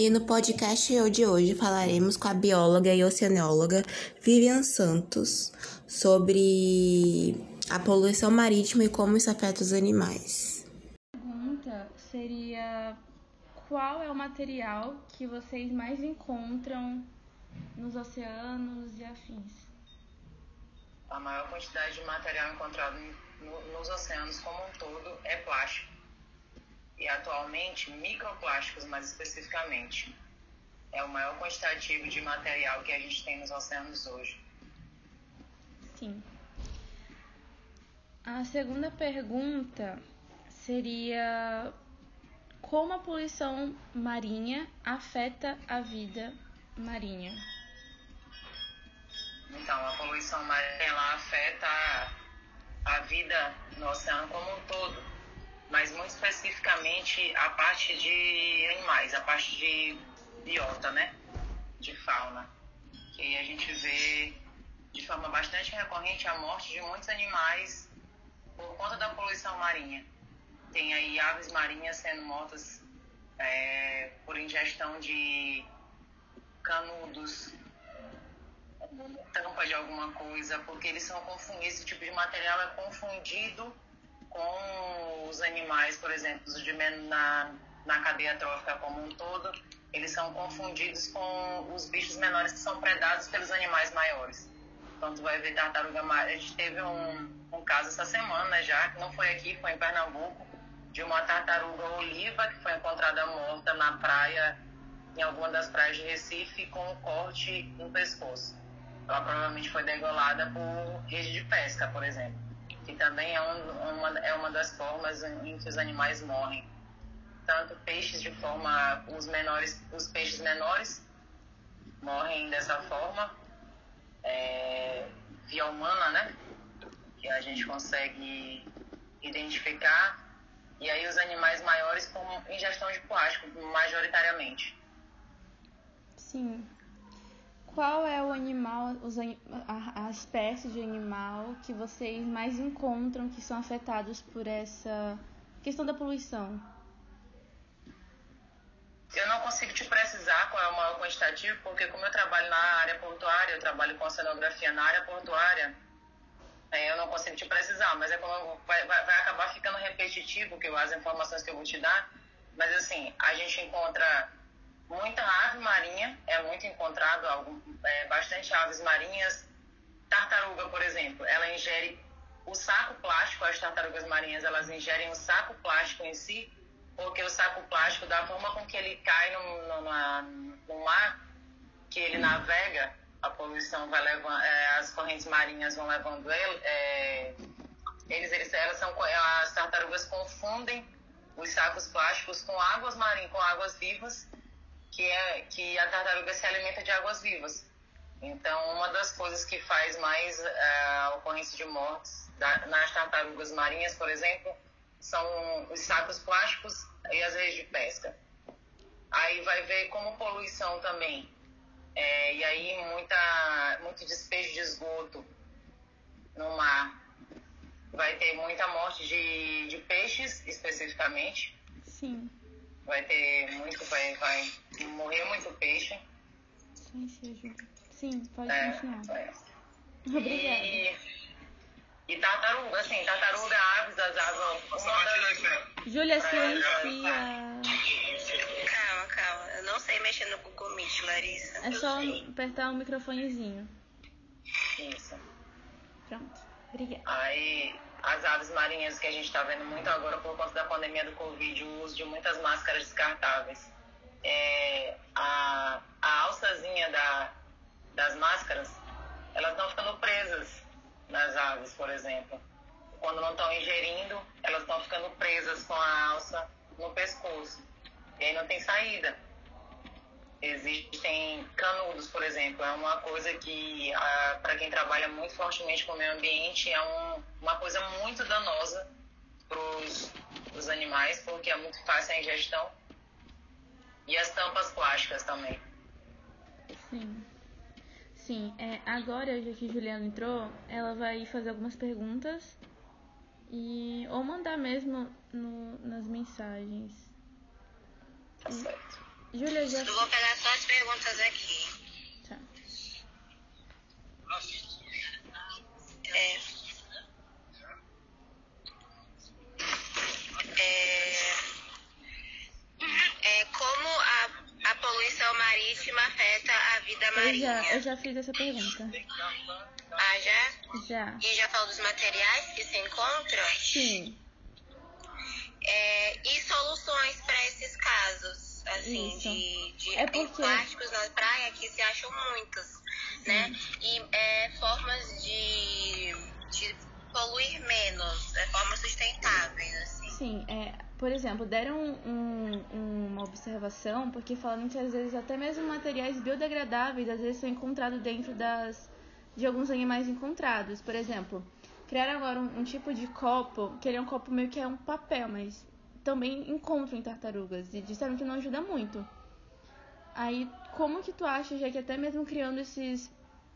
E no podcast de hoje falaremos com a bióloga e oceanóloga Vivian Santos sobre a poluição marítima e como isso afeta os animais. A pergunta seria qual é o material que vocês mais encontram nos oceanos e afins? A maior quantidade de material encontrado no, nos oceanos como um todo é plástico e atualmente microplásticos mais especificamente. É o maior quantitativo de material que a gente tem nos oceanos hoje. Sim. A segunda pergunta seria como a poluição marinha afeta a vida marinha? Então, a poluição marinha ela afeta a, a vida no oceano como um todo mas muito especificamente a parte de animais, a parte de biota, né? De fauna. Que a gente vê de forma bastante recorrente a morte de muitos animais por conta da poluição marinha. Tem aí aves marinhas sendo mortas é, por ingestão de canudos, tampa de alguma coisa, porque eles são confundidos, esse tipo de material é confundido com os animais, por exemplo, de na, na cadeia trófica como um todo, eles são confundidos com os bichos menores que são predados pelos animais maiores. Então, tu vai ver tartaruga marinha. A gente teve um, um caso essa semana já, que não foi aqui, foi em Pernambuco, de uma tartaruga oliva que foi encontrada morta na praia, em alguma das praias de Recife, com um corte no pescoço. Ela provavelmente foi degolada por rede de pesca, por exemplo que também é, um, uma, é uma das formas em que os animais morrem. Tanto peixes de forma, os menores, os peixes menores morrem dessa forma, é, via humana, né? Que a gente consegue identificar. E aí os animais maiores com ingestão de plástico, majoritariamente. Sim. Qual é o animal, os, a, a espécie de animal que vocês mais encontram que são afetados por essa questão da poluição? Eu não consigo te precisar qual é o maior quantitativo, porque como eu trabalho na área portuária, eu trabalho com oceanografia na área portuária, é, eu não consigo te precisar, mas é como vai, vai, vai acabar ficando repetitivo que as informações que eu vou te dar. Mas assim, a gente encontra muita ave marinha, é muito encontrado algum, é, bastante aves marinhas. Tartaruga, por exemplo, ela ingere o saco plástico, as tartarugas marinhas elas ingerem o saco plástico em si, porque o saco plástico, da forma com que ele cai no, no, na, no mar, que ele navega, a poluição vai levando, é, as correntes marinhas vão levando ele, é, eles, eles, elas são, as tartarugas confundem os sacos plásticos com águas marinhas, com águas vivas, que é que a tartaruga se alimenta de águas vivas. Então, uma das coisas que faz mais uh, a ocorrência de mortes da, nas tartarugas marinhas, por exemplo, são os sacos plásticos e as redes de pesca. Aí vai ver como poluição também. É, e aí muita, muito despejo de esgoto no mar. Vai ter muita morte de, de peixes, especificamente. Sim vai ter muito, vai, vai morrer muito peixe. Sim, sim, sim pode é, continuar. É. Obrigada. E, e tartaruga, assim, tartaruga, aves, as aves. Júlia, silencia. Calma, calma. Eu não sei mexer no Google Meet, Larissa. É só apertar o microfonezinho. Isso. Pronto. Obrigada. Aí as aves marinhas que a gente está vendo muito agora por conta da pandemia do Covid, o uso de muitas máscaras descartáveis. É, a, a alçazinha da, das máscaras, elas estão ficando presas nas aves, por exemplo. Quando não estão ingerindo, elas estão ficando presas com a alça no pescoço. E aí não tem saída. Existem canudos, por exemplo, é uma coisa que, para quem trabalha muito fortemente com o meio ambiente, é um, uma coisa muito danosa para os animais, porque é muito fácil a ingestão. E as tampas plásticas também. Sim. Sim, é, agora, já que Juliana entrou, ela vai fazer algumas perguntas e ou mandar mesmo no, nas mensagens. Tá certo. Júlia, já. Eu vou pegar só as perguntas aqui. Tá. É, é, é, como a, a poluição marítima afeta a vida Eu marinha? já, eu já fiz essa pergunta. Ah, já? Já. E já falou dos materiais que se encontram? Sim. É, e soluções para esses casos, assim, Isso. de, de É porque- plásticos na praia que se acham muitos, né? E é, formas de, de poluir menos, é, formas sustentáveis, assim. Sim, é, por exemplo, deram um- uma observação, porque falam que às vezes até mesmo materiais biodegradáveis às vezes são encontrados dentro das de alguns animais encontrados. Por exemplo, criaram agora um, um tipo de copo, que ele é um copo meio que é um papel, mas também encontram em tartarugas e disseram que não ajuda muito. Aí, como que tu acha, já que até mesmo criando esses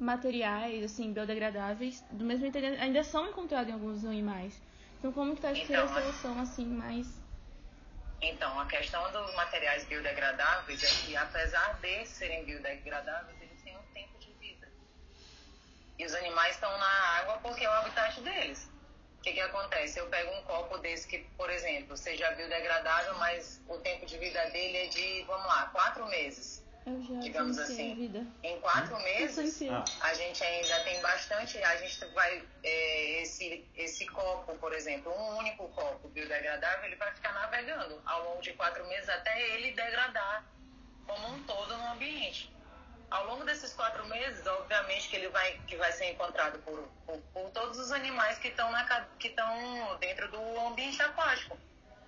materiais, assim, biodegradáveis, do mesmo entendimento, ainda são encontrados em alguns animais. Então, como que a Então, mas- solução, assim, mais... Então, a questão dos materiais biodegradáveis é que, apesar de serem biodegradáveis, eles têm um tempo de vida. E os animais estão na água porque é o habitat deles. O que, que acontece? Eu pego um copo desse que, por exemplo, seja biodegradável, mas o tempo de vida dele é de, vamos lá, quatro meses. Eu já Digamos assim. vida. Em quatro meses, Vivenciei. Ah. a gente ainda tem bastante, a gente vai, é, esse, esse copo, por exemplo, um único copo biodegradável, ele vai ficar navegando ao longo de quatro meses até ele degradar como um todo no ambiente. Ao longo desses quatro meses, obviamente que ele vai, que vai ser encontrado por, por, por todos os animais que estão na ca- que estão dentro do ambiente aquático.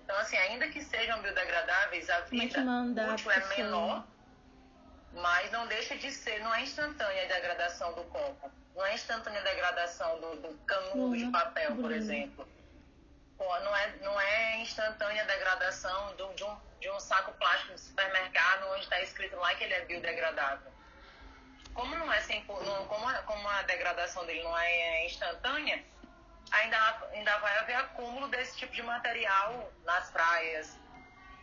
Então, assim, ainda que sejam biodegradáveis, a é vida útil é menor mas não deixa de ser, não é instantânea a degradação do copo, não é instantânea a degradação do, do canudo de Bruna, papel, por Bruna. exemplo. Pô, Não é, não é instantânea a degradação do- de, um, de um saco plástico de supermercado onde está escrito lá que ele é biodegradável. Como não é sem, não, como, a, como a degradação dele não é instantânea, ainda, ainda vai haver acúmulo desse tipo de material nas praias,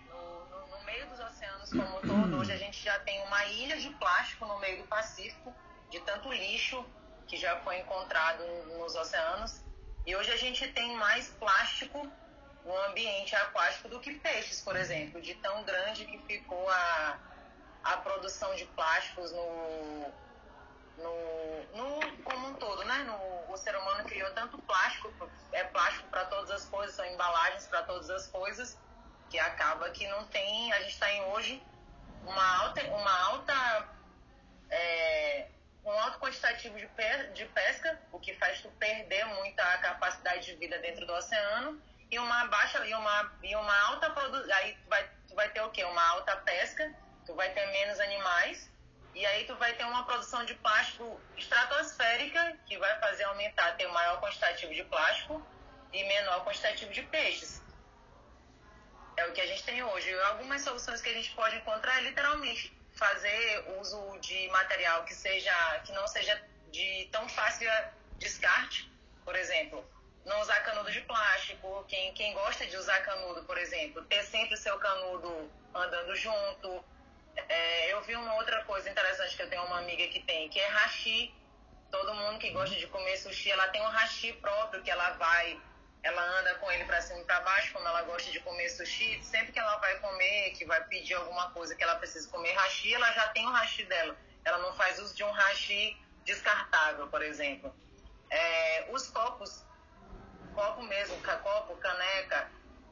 no, no- no meio dos oceanos como um todo, hoje a gente já tem uma ilha de plástico no meio do Pacífico, de tanto lixo que já foi encontrado nos oceanos. E hoje a gente tem mais plástico no ambiente aquático do que peixes, por exemplo, de tão grande que ficou a, a produção de plásticos no, no, no como um todo, né? No, o ser humano criou tanto plástico, é plástico para todas as coisas, são embalagens para todas as coisas, que acaba que não tem, a gente está em hoje uma alta, uma alta é, um alto quantitativo de, pe- de pesca, o que faz tu perder muita capacidade de vida dentro do oceano, e uma baixa e uma, e uma alta produção. Aí tu vai, tu vai ter o quê? Uma alta pesca, tu vai ter menos animais, e aí tu vai ter uma produção de plástico estratosférica, que vai fazer aumentar, ter maior quantitativo de plástico e menor quantitativo de peixes. É o que a gente tem hoje. Algumas soluções que a gente pode encontrar é literalmente fazer uso de material que seja que não seja de tão fácil descarte, por exemplo, não usar canudo de plástico, quem, quem gosta de usar canudo, por exemplo, ter sempre o seu canudo andando junto. É, eu vi uma outra coisa interessante que eu tenho uma amiga que tem, que é hashi. Todo mundo que gosta de comer sushi, ela tem um hashi próprio que ela vai ela anda com ele para cima e para baixo, como ela gosta de comer sushi, sempre que ela vai comer, que vai pedir alguma coisa que ela precisa comer hashi, ela já tem o hashi dela. Ela não faz uso de um hashi descartável, por exemplo. É, os copos, copo mesmo, copo, caneca,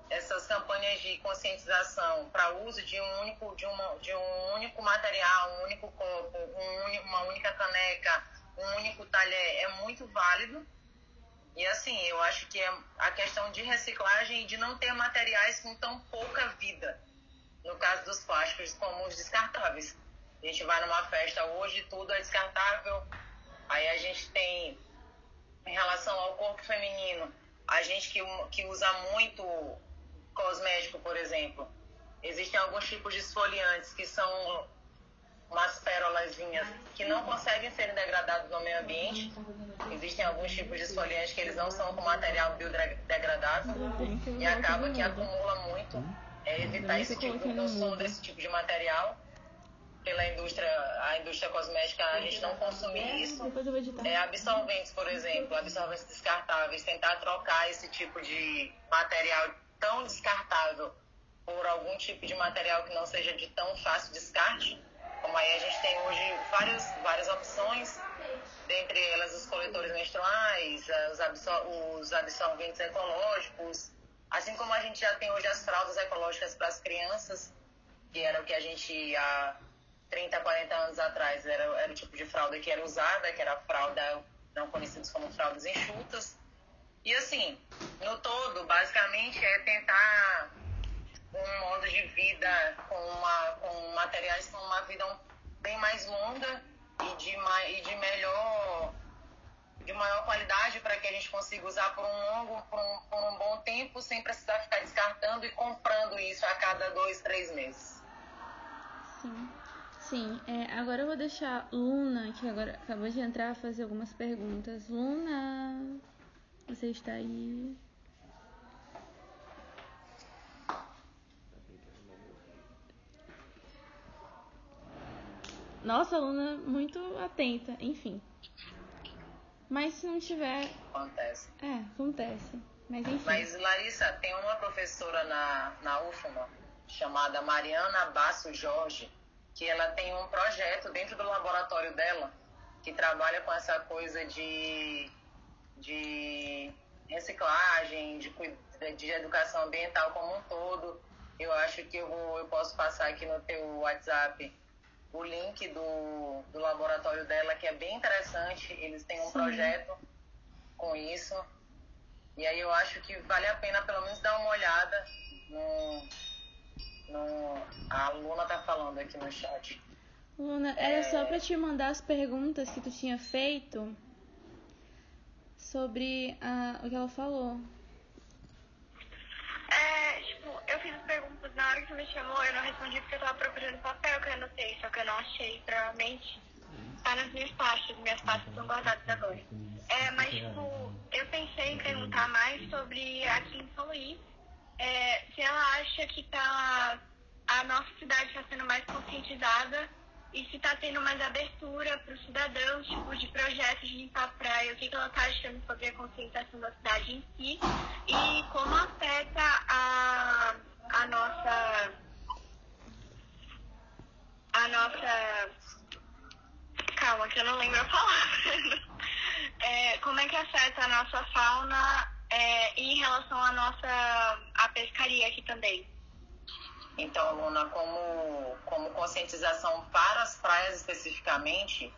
essas campanhas de conscientização para uso de um único, de, uma, de um único material, um único copo, um uma única caneca, um único talher é muito válido. E assim, eu acho que é a questão de reciclagem e de não ter materiais com tão pouca vida. No caso dos plásticos, como os descartáveis. A gente vai numa festa hoje, tudo é descartável. Aí a gente tem, em relação ao corpo feminino, a gente que, que usa muito cosmético, por exemplo. Existem alguns tipos de esfoliantes que são que não conseguem ser degradados no meio ambiente. Existem alguns tipos de esfoliantes que eles não são com material biodegradável e acaba que acumula muito é evitar esse tipo de consumo desse tipo de material pela indústria, a indústria cosmética, a gente não consumir isso. É, absorventes, por exemplo, absorventes descartáveis, tentar trocar esse tipo de material tão descartável por algum tipo de material que não seja de tão fácil descarte. Como aí a gente tem hoje várias, várias opções, dentre elas os coletores menstruais, os, absor os absorventes ecológicos, assim como a gente já tem hoje as fraldas ecológicas para as crianças, que era o que a gente há 30, 40 anos atrás era, era o tipo de fralda que era usada, que era a fralda não conhecidas como fraldas enxutas. E assim, no todo, basicamente é tentar um modo de vida com, uma, com materiais com uma vida bem mais longa e de, e de melhor de maior qualidade para que a gente consiga usar por um longo, por um, por um bom tempo, sem precisar ficar descartando e comprando isso a cada dois, três meses. Sim. Sim, é, agora eu vou deixar Luna, que agora acabou de entrar, fazer algumas perguntas. Luna, você está aí? Nossa, Luna muito atenta, enfim. Mas se não tiver. Acontece. É, acontece. Mas enfim. Mas, Larissa, tem uma professora na, na UFMA chamada Mariana Basso Jorge, que ela tem um projeto dentro do laboratório dela que trabalha com essa coisa de, de reciclagem, de, de educação ambiental como um todo. Eu acho que eu, vou, eu posso passar aqui no teu WhatsApp o link do, do laboratório dela, que é bem interessante. Eles têm um Sim. projeto com isso. E aí eu acho que vale a pena pelo menos dar uma olhada no. no a Luna tá falando aqui no chat. Luna, era é... só para te mandar as perguntas que tu tinha feito sobre a, o que ela falou. É, tipo, eu fiz as perguntas na hora que você me chamou, eu não respondi porque eu tava procurando papel que eu anotei, só que eu não achei, provavelmente. Tá nas minhas pastas, minhas pastas estão guardadas agora. É, mas, tipo, eu pensei em perguntar mais sobre aqui em São Luís, é, se ela acha que tá, a nossa cidade está sendo mais conscientizada e se está tendo mais abertura para os cidadãos, tipo, de projetos de limpar a praia, o que, que ela está achando sobre a conscientização da cidade em si e como afeta a, a nossa a nossa calma que eu não lembro a palavra é, como é que afeta a nossa fauna é, em relação à nossa a pescaria aqui também então, Luna, como, como conscientização para as praias especificamente,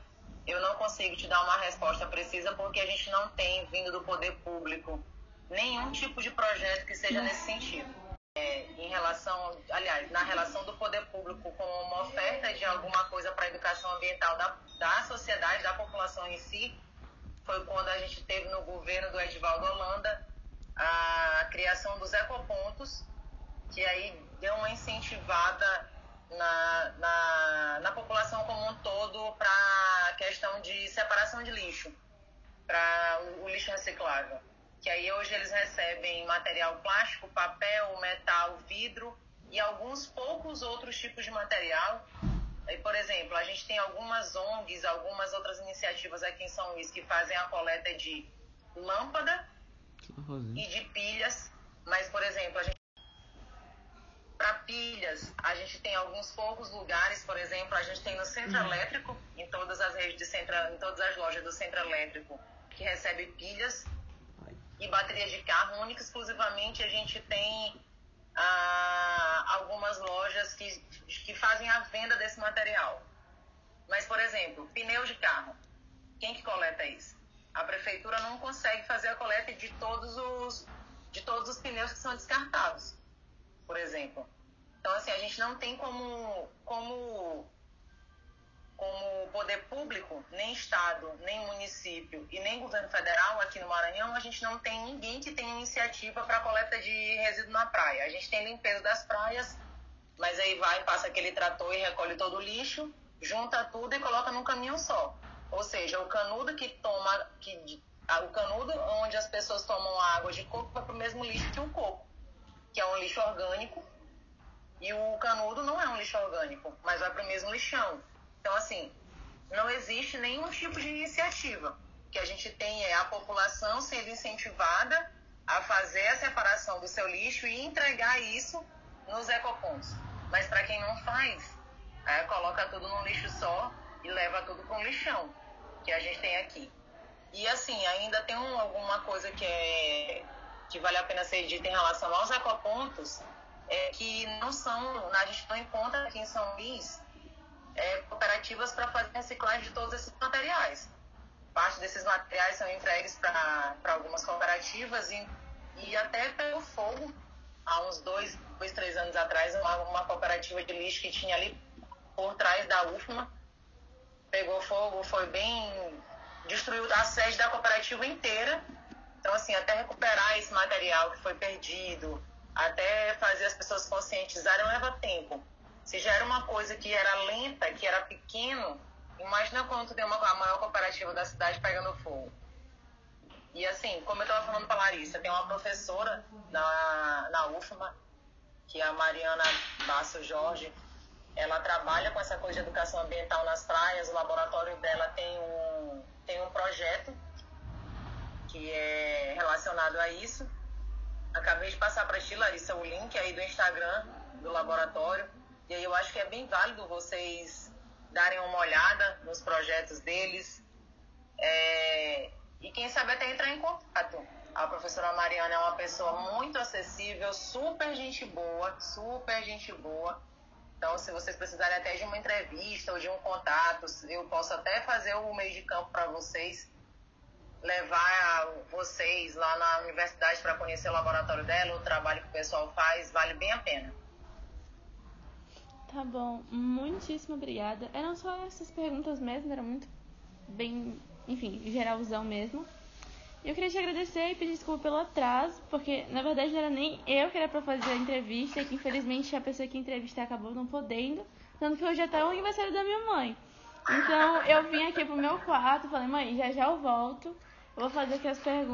eu não consigo te dar uma resposta precisa porque a gente não tem vindo do poder público nenhum tipo de projeto que seja nesse sentido. Em relação, aliás, na relação do poder público com uma oferta de alguma coisa para a educação ambiental da, da sociedade, da população em si, foi quando a gente teve no governo do Edvaldo Holanda a criação dos ecopontos, que aí deu uma incentivada na, na, na população como um todo para a questão de separação de lixo, para o, o lixo reciclável. Que aí hoje eles recebem material plástico, papel, metal, vidro e alguns poucos outros tipos de material. E, por exemplo, a gente tem algumas ONGs, algumas outras iniciativas aqui em São Luís que fazem a coleta de lâmpada e de pilhas. Mas, por exemplo, a gente para pilhas, a gente tem alguns poucos lugares, por exemplo, a gente tem no centro uhum. elétrico, em todas as redes de centro, em todas as lojas do centro elétrico, que recebe pilhas e de carro. Única exclusivamente a gente tem ah, algumas lojas que, que fazem a venda desse material. Mas, por exemplo, pneu de carro. Quem que coleta isso? A prefeitura não consegue fazer a coleta de todos os, de todos os pneus que são descartados, por exemplo. Então, assim, a gente não tem como, como, como poder público, nem Estado, nem município e nem governo federal aqui no Maranhão, a gente não tem ninguém que tenha iniciativa para coleta de resíduo na praia. A gente tem limpeza das praias, mas aí vai, passa aquele trator e recolhe todo o lixo, junta tudo e coloca num caminhão só. Ou seja, o canudo que toma, que, o canudo onde as pessoas tomam água de coco vai para o mesmo lixo que o coco, que é um lixo orgânico E o canudo não é um lixo orgânico, mas vai para o mesmo lixão. Então, assim, não existe nenhum tipo de iniciativa. O que a gente tem é a população sendo incentivada a fazer a separação do seu lixo e entregar isso nos ecopontos. Mas para quem não faz, é, coloca tudo num lixo só e leva tudo para um lixão, que a gente tem aqui. E assim, ainda tem um, alguma coisa que, é, que vale a pena ser dita em relação aos ecopontos, é que não são, a gente não encontra aqui em São Luís é, cooperativas para fazer reciclagem de todos esses materiais. Parte desses materiais são entregues para algumas cooperativas e, e até pelo fogo, há uns dois, dois três anos atrás, uma, uma cooperativa de lixo que tinha ali por trás da UFMA pegou fogo, foi bem. destruiu a sede da cooperativa inteira. Então, assim, até recuperar esse material que foi perdido, até fazer as pessoas conscientizarem, leva tempo. Se já era uma coisa que era lenta, que era pequeno, imagina quando tem uma, a maior cooperativa da cidade pegando fogo. E assim, como eu estava falando para Larissa, tem uma professora na, na UFMA, que é a Mariana Basso Jorge, ela trabalha com essa coisa de educação ambiental nas praias, o laboratório dela tem um, tem um projeto que é relacionado a isso. Acabei de passar para ti, Larissa, o link aí do Instagram do laboratório. E aí eu acho que é bem válido vocês darem uma olhada nos projetos deles. É, e quem sabe até entrar em contato. A professora Mariana é uma pessoa muito acessível, super gente boa, super gente boa. Então, se vocês precisarem até de uma entrevista ou de um contato, eu posso até fazer o meio de campo para vocês, levar vocês lá na universidade para conhecer o laboratório dela, o trabalho que o pessoal faz, vale bem a pena. Tá bom, muitíssimo obrigada. Eram só essas perguntas mesmo, era muito bem, enfim, geralzão mesmo. Eu queria te agradecer e pedir desculpa pelo atraso, porque na verdade não era nem eu que era pra fazer a entrevista, e que infelizmente a pessoa que entrevistar acabou não podendo, tanto que hoje até é o aniversário da minha mãe. Então eu vim aqui pro meu quarto, falei, mãe, já já eu volto, eu vou fazer aqui as perguntas.